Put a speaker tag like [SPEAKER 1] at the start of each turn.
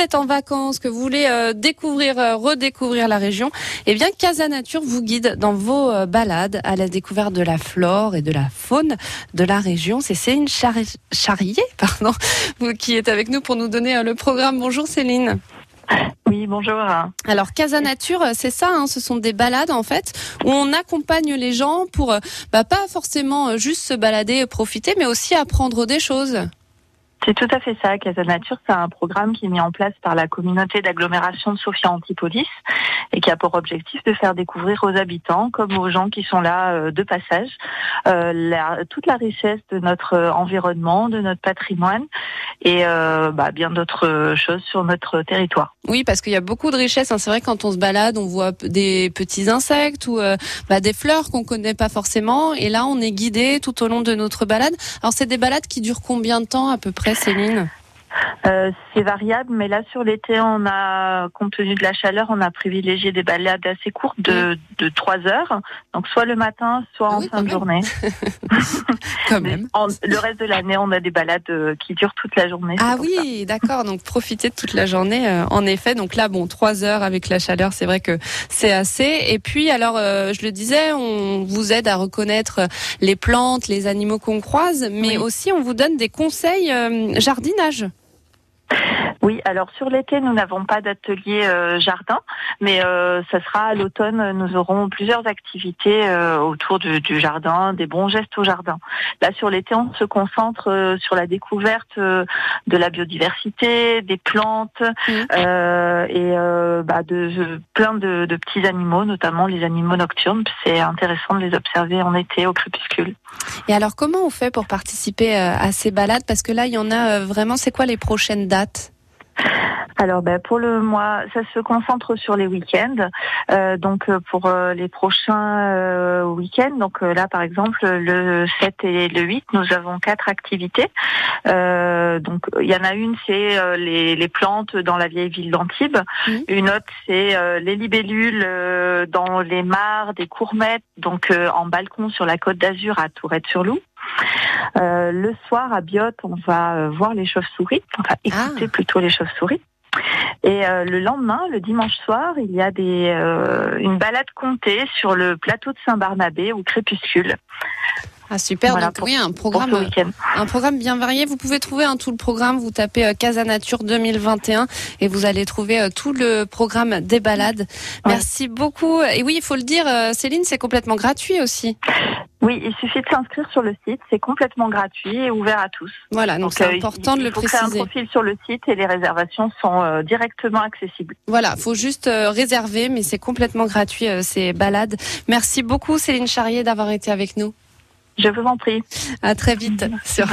[SPEAKER 1] vous êtes en vacances, que vous voulez euh, découvrir, euh, redécouvrir la région, eh bien Casa Nature vous guide dans vos euh, balades à la découverte de la flore et de la faune de la région. C'est Céline Charrier, pardon, qui est avec nous pour nous donner le programme. Bonjour Céline.
[SPEAKER 2] Oui, bonjour.
[SPEAKER 1] Alors Casa Nature, c'est ça, hein, ce sont des balades en fait où on accompagne les gens pour bah, pas forcément juste se balader, profiter, mais aussi apprendre des choses.
[SPEAKER 2] C'est tout à fait ça. Casa Nature, c'est un programme qui est mis en place par la communauté d'agglomération de Sophia Antipolis et qui a pour objectif de faire découvrir aux habitants, comme aux gens qui sont là euh, de passage, euh, toute la richesse de notre environnement, de notre patrimoine et euh, bah, bien d'autres choses sur notre territoire.
[SPEAKER 1] Oui, parce qu'il y a beaucoup de richesses. Hein. C'est vrai quand on se balade, on voit des petits insectes ou euh, bah, des fleurs qu'on connaît pas forcément. Et là, on est guidé tout au long de notre balade. Alors, c'est des balades qui durent combien de temps à peu près, Céline?
[SPEAKER 2] Euh, c'est variable, mais là sur l'été, on a, compte tenu de la chaleur, on a privilégié des balades assez courtes de, de 3 heures. Donc soit le matin, soit ah en fin de journée.
[SPEAKER 1] quand même.
[SPEAKER 2] le reste de l'année, on a des balades euh, qui durent toute la journée.
[SPEAKER 1] Ah oui, d'accord. Donc profiter de toute la journée, euh, en effet. Donc là, bon, 3 heures avec la chaleur, c'est vrai que c'est assez. Et puis, alors, je le disais, on vous aide à reconnaître les plantes, les animaux qu'on croise, mais aussi on vous donne des conseils jardinage.
[SPEAKER 2] Oui, alors sur l'été, nous n'avons pas d'atelier euh, jardin, mais euh, ça sera à l'automne, nous aurons plusieurs activités euh, autour du, jardin, des bons gestes au jardin. Là, sur l'été, on se concentre sur la découverte de la biodiversité, des plantes mmh. et bah, de plein de, de, petits animaux, notamment les animaux nocturnes. C'est intéressant de les observer en été au crépuscule.
[SPEAKER 1] Et alors, comment on fait pour participer à ces balades? Parce que là, il y en a vraiment. C'est quoi les prochaines dates?
[SPEAKER 2] Alors ben, pour le mois, ça se concentre sur les week-ends. Euh, donc euh, pour euh, les prochains week-ends, donc là par exemple le 7 et le 8, nous avons quatre activités. donc il y en a une, c'est les, les, plantes dans la vieille ville d'Antibes. Une autre, c'est les libellules dans les mares des Courmettes, donc en balcon sur la côte d'Azur à Tourette-sur-Loup. le soir à Biot, on va voir les chauves-souris, enfin écouter ah. plutôt les chauves-souris. Et euh, le lendemain, le dimanche soir, il y a euh, une balade comptée sur le plateau de Saint-Barnabé au crépuscule.
[SPEAKER 1] Ah super, donc oui, un programme, un programme bien varié. Vous pouvez trouver un tout le programme, vous tapez euh, Casa Nature 2021 et vous allez trouver tout le programme des balades. Merci beaucoup. Et oui, il faut le dire, Céline, c'est complètement gratuit aussi.
[SPEAKER 2] Oui, il suffit de s'inscrire sur le site. C'est complètement gratuit et ouvert à tous.
[SPEAKER 1] Voilà, donc c'est euh, important de le préciser. Il faut
[SPEAKER 2] créer un profil sur le site et les réservations sont euh, directement accessibles.
[SPEAKER 1] Voilà, faut juste euh, réserver, mais c'est complètement gratuit ces balades. Merci beaucoup Céline Charrier d'avoir été avec nous.
[SPEAKER 2] Je vous en prie.
[SPEAKER 1] À très vite sur